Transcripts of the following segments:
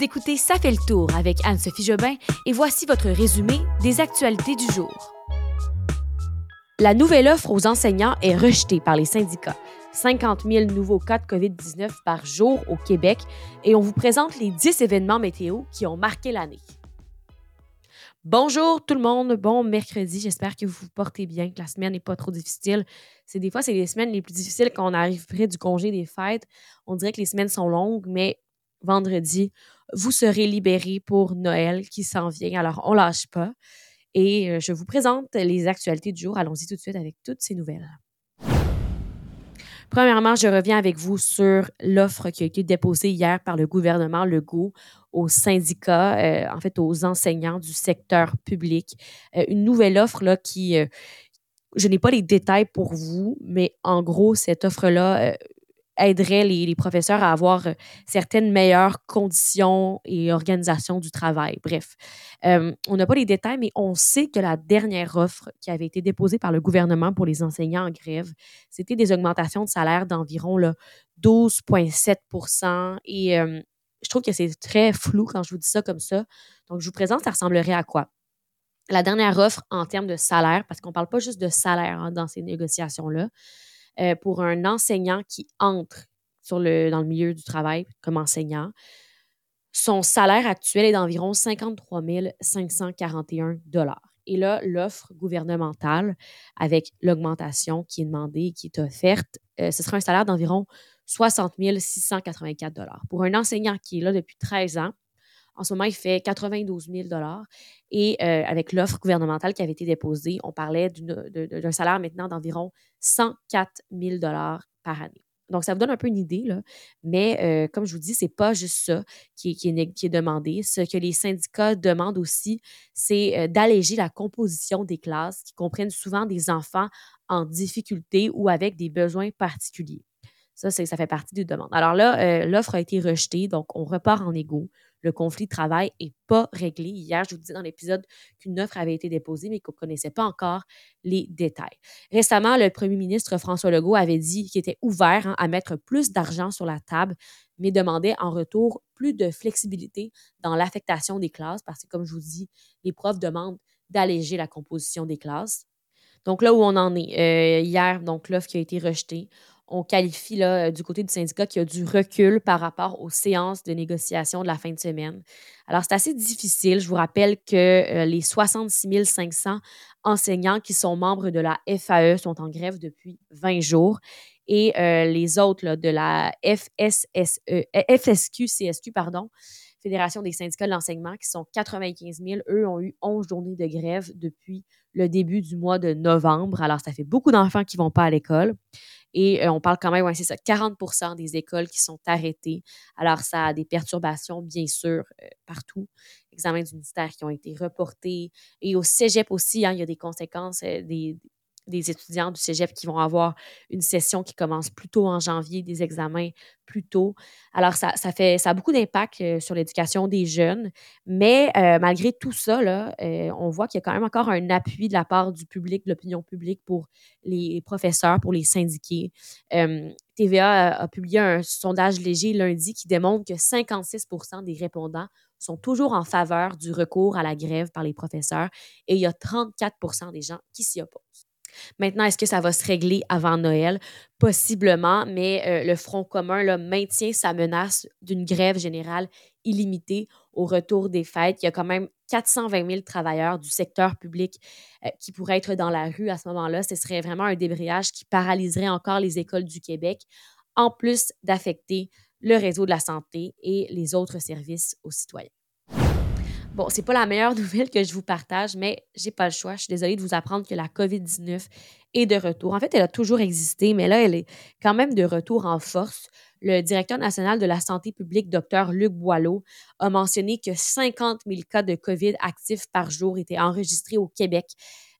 Vous écoutez Ça fait le tour avec Anne-Sophie Jobin et voici votre résumé des actualités du jour. La nouvelle offre aux enseignants est rejetée par les syndicats. 50 000 nouveaux cas de COVID-19 par jour au Québec et on vous présente les 10 événements météo qui ont marqué l'année. Bonjour tout le monde, bon mercredi, j'espère que vous vous portez bien, que la semaine n'est pas trop difficile. C'est des fois c'est les semaines les plus difficiles quand on arrive près du congé des fêtes. On dirait que les semaines sont longues, mais vendredi, vous serez libérés pour Noël qui s'en vient. Alors, on lâche pas. Et euh, je vous présente les actualités du jour. Allons-y tout de suite avec toutes ces nouvelles. Premièrement, je reviens avec vous sur l'offre qui a été déposée hier par le gouvernement Legault aux syndicats, euh, en fait aux enseignants du secteur public. Euh, une nouvelle offre là, qui, je n'ai pas les détails pour vous, mais en gros, cette offre-là aiderait les, professeurs à avoir euh, certaines meilleures conditions et organisations du travail. Bref, euh, on n'a pas les détails, mais on sait que la dernière offre qui avait été déposée par le gouvernement pour les enseignants en grève, c'était des augmentations de salaire d'environ 12,7 Et euh, je trouve que c'est très flou quand je vous dis ça comme ça. Donc, je vous présente, ça ressemblerait à quoi? La dernière offre en termes de salaire, parce qu'on ne parle pas juste de salaire hein, dans ces négociations-là, euh, pour un enseignant qui entre dans le milieu du travail comme enseignant, son salaire actuel est d'environ 53 541 Et là, l'offre gouvernementale, avec l'augmentation qui est demandée et qui est offerte, euh, ce sera un salaire d'environ 60 684 Pour un enseignant qui est là depuis 13 ans, en ce moment, il fait 92 000 Et euh, avec l'offre gouvernementale qui avait été déposée, on parlait d'un salaire maintenant d'environ 104 000 par année. Donc, ça vous donne un peu une idée, mais euh, comme je vous dis, ce n'est pas juste ça qui est, qui, est, demandé. Ce que les syndicats demandent aussi, c'est euh, d'alléger la composition des classes qui comprennent souvent des enfants en difficulté ou avec des besoins particuliers. Ça, ça fait partie des demandes. Alors là, l'offre a été rejetée, donc on repart en égo le conflit de travail n'est pas réglé. Hier, je vous disais dans l'épisode qu'une offre avait été déposée, mais qu'on ne connaissait pas encore les détails. Récemment, le premier ministre François Legault avait dit qu'il était ouvert hein, à mettre plus d'argent sur la table, mais demandait en retour plus de flexibilité dans l'affectation des classes, parce que, comme je vous dis, les profs demandent d'alléger la composition des classes. Donc là où on en est, euh, hier, donc l'offre qui a été rejetée, on qualifie là, euh, du côté du syndicat qu'il y a du recul par rapport aux séances de négociation de la fin de semaine. Alors, c'est assez difficile. Je vous rappelle que euh, les 66 500 enseignants qui sont membres de la FAE sont en grève depuis 20 jours et euh, les autres de la FSSE, FSQ, CSQ, pardon, Fédération des syndicats de l'enseignement, qui sont 95 000, eux ont eu 11 journées de grève depuis le début du mois de novembre. Alors, ça fait beaucoup d'enfants qui ne vont pas à l'école. Et euh, on parle quand même, ouais, c'est ça, 40% des écoles qui sont arrêtées. Alors, ça a des perturbations, bien sûr, euh, partout. Examens du ministère qui ont été reportés. Et au cégep aussi, hein, il y a des conséquences, euh, des, des étudiants du cégep qui vont avoir une session qui commence plus tôt en janvier, des examens plus tôt. Alors, ça, fait, ça a beaucoup d'impact euh, sur l'éducation des jeunes. Mais euh, malgré tout ça, là, euh, on voit qu'il y a quand même encore un appui de la part du public, de l'opinion publique pour les professeurs, pour les syndiqués. TVA a, a, publié un sondage léger lundi qui démontre que 56 des répondants sont toujours en faveur du recours à la grève par les professeurs et il y a 34 des gens qui s'y opposent. Maintenant, est-ce que ça va se régler avant Noël? Possiblement, mais euh, le Front commun maintient sa menace d'une grève générale illimitée au retour des fêtes. Il y a quand même 420 000 travailleurs du secteur public euh, qui pourraient être dans la rue à ce moment-là. Ce serait vraiment un débrayage qui paralyserait encore les écoles du Québec, en plus d'affecter le réseau de la santé et les autres services aux citoyens. Bon, c'est pas la meilleure nouvelle que je vous partage, mais j'ai pas le choix. Je suis désolée de vous apprendre que la COVID-19 est de retour. En fait, elle a toujours existé, mais là, elle est quand même de retour en force. Le directeur national de la santé publique, Dr. Luc Boileau, a mentionné que 50 000 cas de COVID actifs par jour étaient enregistrés au Québec.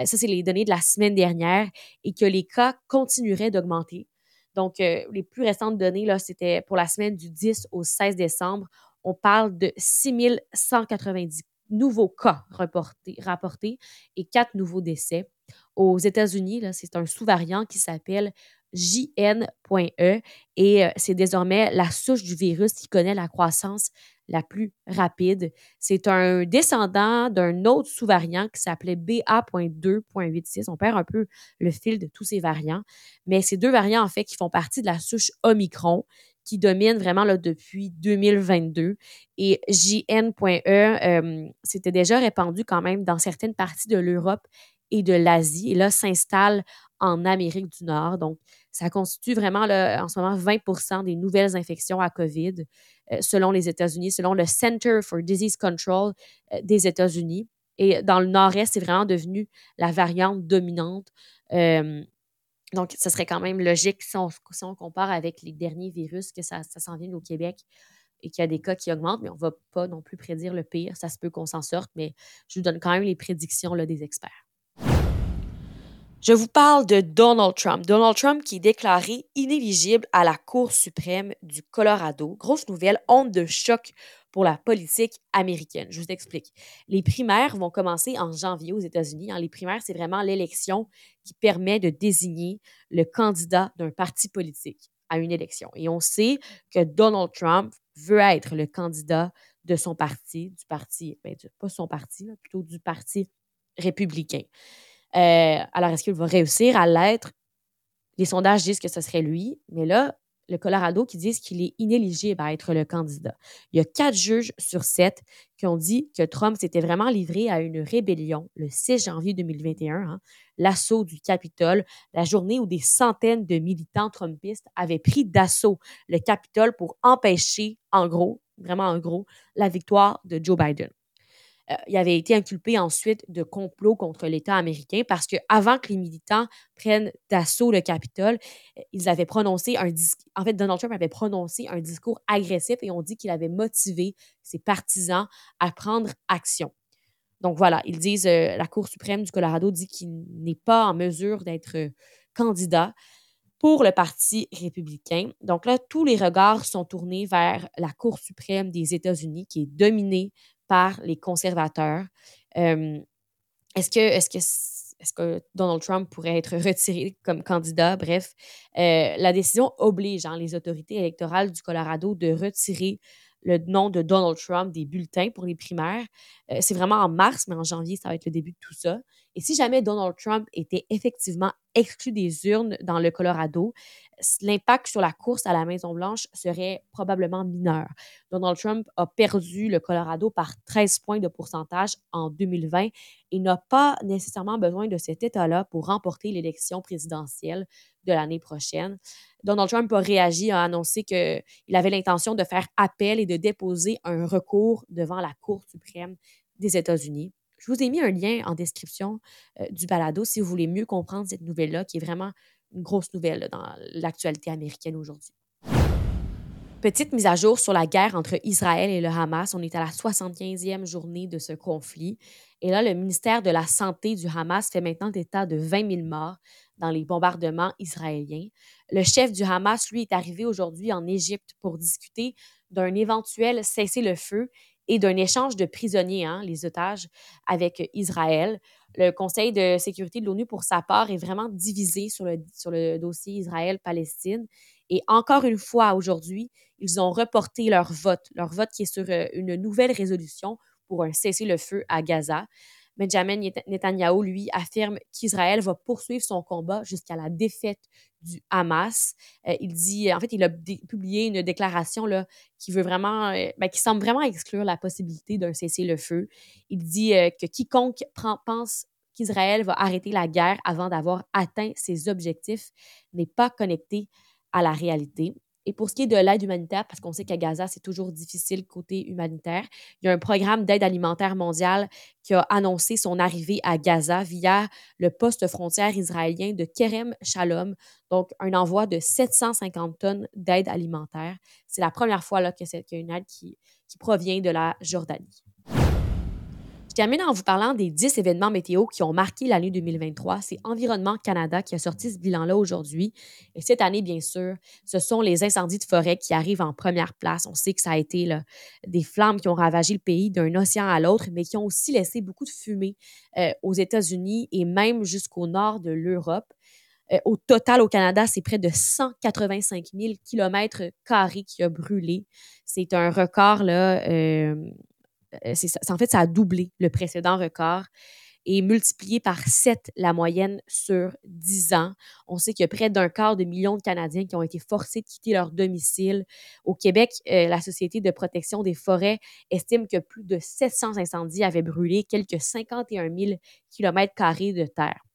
Euh, ça, c'est les données de la semaine dernière et que les cas continueraient d'augmenter. Donc, euh, les plus récentes données, là, c'était pour la semaine du 10 au 16 décembre on parle de 6190 nouveaux cas rapportés et quatre nouveaux décès. Aux États-Unis, c'est un sous-variant qui s'appelle JN.E et euh, c'est désormais la souche du virus qui connaît la croissance la plus rapide. C'est un descendant d'un autre sous-variant qui s'appelait BA.2.86. On perd un peu le fil de tous ces variants, mais ces deux variants, en fait, qui font partie de la souche Omicron, qui domine vraiment là, depuis 2022. Et JN.E, euh, c'était déjà répandu quand même dans certaines parties de l'Europe et de l'Asie. Et là, s'installe en Amérique du Nord. Donc, ça constitue vraiment là, en ce moment 20% des nouvelles infections à COVID euh, selon les États-Unis, selon le Center for Disease Control euh, des États-Unis. Et dans le nord-est, c'est vraiment devenu la variante dominante. Euh, donc, ce serait quand même logique si on, compare avec les derniers virus que ça, ça s'en vient au Québec et qu'il y a des cas qui augmentent, mais on ne va pas non plus prédire le pire. Ça se peut qu'on s'en sorte, mais je vous donne quand même les prédictions là, des experts. Je vous parle de Donald Trump. Donald Trump qui est déclaré inéligible à la Cour suprême du Colorado. Grosse nouvelle, honte de choc pour la politique américaine. Je vous explique. Les primaires vont commencer en janvier aux États-Unis. Hein, les primaires, c'est vraiment l'élection qui permet de désigner le candidat d'un parti politique à une élection. Et on sait que Donald Trump veut être le candidat de son parti, du parti, ben, pas son parti, plutôt du parti républicain. Euh, alors, est-ce qu'il va réussir à l'être? Les sondages disent que ce serait lui, mais là, le Colorado qui disent qu'il est inéligible à être le candidat. Il y a quatre juges sur sept qui ont dit que Trump s'était vraiment livré à une rébellion le 6 janvier 2021, hein, l'assaut du Capitole, la journée où des centaines de militants trumpistes avaient pris d'assaut le Capitole pour empêcher, en gros, vraiment en gros, la victoire de Joe Biden. Euh, il avait été inculpé ensuite de complot contre l'État américain parce que avant que les militants prennent d'assaut le Capitole, euh, ils avaient prononcé un discours. En fait, Donald Trump avait prononcé un discours agressif et on dit qu'il avait motivé ses partisans à prendre action. Donc voilà, ils disent, euh, la Cour suprême du Colorado dit qu'il n'est pas en mesure d'être candidat pour le Parti républicain. Donc là, tous les regards sont tournés vers la Cour suprême des États-Unis, qui est dominée par les conservateurs. est-ce que, est-ce que, est-ce que Donald Trump pourrait être retiré comme candidat? Bref, euh, la décision oblige hein, les autorités électorales du Colorado de retirer le nom de Donald Trump des bulletins pour les primaires. Euh, c'est vraiment en mars, mais en janvier, ça va être le début de tout ça. Et si jamais Donald Trump était effectivement exclu des urnes dans le Colorado, l'impact sur la course à la Maison-Blanche serait probablement mineur. Donald Trump a perdu le Colorado par 13 points de pourcentage en 2020 et n'a pas nécessairement besoin de cet État-là pour remporter l'élection présidentielle de l'année prochaine. Donald Trump a réagi, a annoncé qu'il avait l'intention de faire appel et de déposer un recours devant la Cour suprême des États-Unis. Je vous ai mis un lien en description euh, du balado si vous voulez mieux comprendre cette nouvelle-là, qui est vraiment une grosse nouvelle dans l'actualité américaine aujourd'hui. Petite mise à jour sur la guerre entre Israël et le Hamas. On est à la 75e journée de ce conflit. Et là, le ministère de la Santé du Hamas fait maintenant état de 20 000 morts dans les bombardements israéliens. Le chef du Hamas, lui, est arrivé aujourd'hui en Égypte pour discuter d'un éventuel cessez-le-feu et d'un échange de prisonniers, hein, les otages, avec Israël. Le Conseil de sécurité de l'ONU, pour sa part, est vraiment divisé sur le, sur le dossier Israël-Palestine. Et encore une fois, aujourd'hui, ils ont reporté leur vote, leur vote qui est sur euh, une nouvelle résolution pour un cessez-le-feu à Gaza. Benjamin Netanyahu, lui, affirme qu'Israël va poursuivre son combat jusqu'à la défaite du Hamas. Euh, il dit, en fait, il a publié une déclaration qui veut vraiment, euh, ben, qui semble vraiment exclure la possibilité d'un cessez-le-feu. Il dit euh, que quiconque pense qu'Israël va arrêter la guerre avant d'avoir atteint ses objectifs n'est pas connecté à la réalité. Et pour ce qui est de l'aide humanitaire, parce qu'on sait qu'à Gaza, c'est toujours difficile côté humanitaire, il y a un programme d'aide alimentaire mondiale qui a annoncé son arrivée à Gaza via le poste frontière israélien de Kerem Shalom, donc un envoi de 750 tonnes d'aide alimentaire. C'est la première fois qu'il y a une aide qui provient de la Jordanie termine en vous parlant des 10 événements météo qui ont marqué l'année 2023. C'est Environnement Canada qui a sorti ce bilan-là aujourd'hui. Et cette année, bien sûr, ce sont les incendies de forêt qui arrivent en première place. On sait que ça a été des flammes qui ont ravagé le pays d'un océan à l'autre, mais qui ont aussi laissé beaucoup de fumée euh, aux États-Unis et même jusqu'au nord de l'Europe. Euh, au total, au Canada, c'est près de 185 000 km qui a brûlé. C'est un record, là. Euh, en fait, ça a doublé le précédent record et multiplié par 7 la moyenne sur 10 ans. On sait qu'il y a près d'un quart de million de Canadiens qui ont été forcés de quitter leur domicile. Au Québec, euh, la Société de protection des forêts estime que plus de 700 incendies avaient brûlé quelques 51 000 km de terre.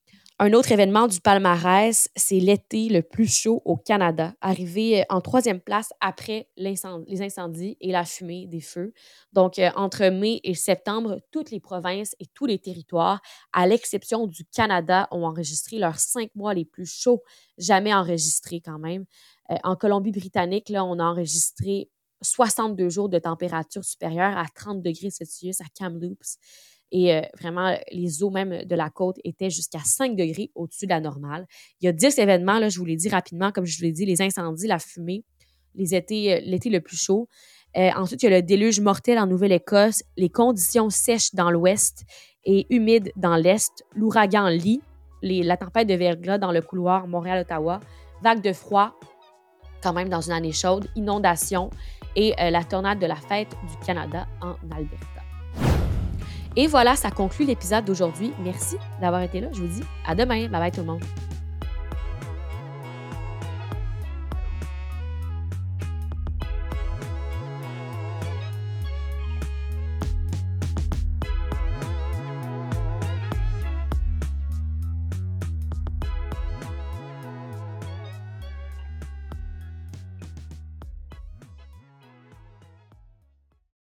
Un autre événement du palmarès, c'est l'été le plus chaud au Canada, arrivé euh, en troisième place après les incendies et la fumée des feux. Donc, euh, entre mai et septembre, toutes les provinces et tous les territoires, à l'exception du Canada, ont enregistré leurs cinq mois les plus chauds jamais enregistrés quand même. Euh, en Colombie-Britannique, on a enregistré 62 jours de température supérieure à 30 degrés Celsius à Kamloops. Et euh, vraiment, les eaux même de la côte étaient jusqu'à 5 degrés au-dessus de la normale. Il y a 10 événements, là, je vous l'ai dit rapidement, comme je vous l'ai dit, les incendies, la fumée, les euh, l'été le plus chaud. Euh, ensuite, il y a le déluge mortel en Nouvelle-Écosse, les conditions sèches dans l'ouest et humides dans l'est, l'ouragan Lee, la tempête de verglas dans le couloir Montréal-Ottawa, vague de froid quand même dans une année chaude, inondation et la tornade de la fête du Canada en Alberta. Et voilà, ça conclut l'épisode d'aujourd'hui. Merci d'avoir été là. Je vous dis à demain. Bye bye tout le monde.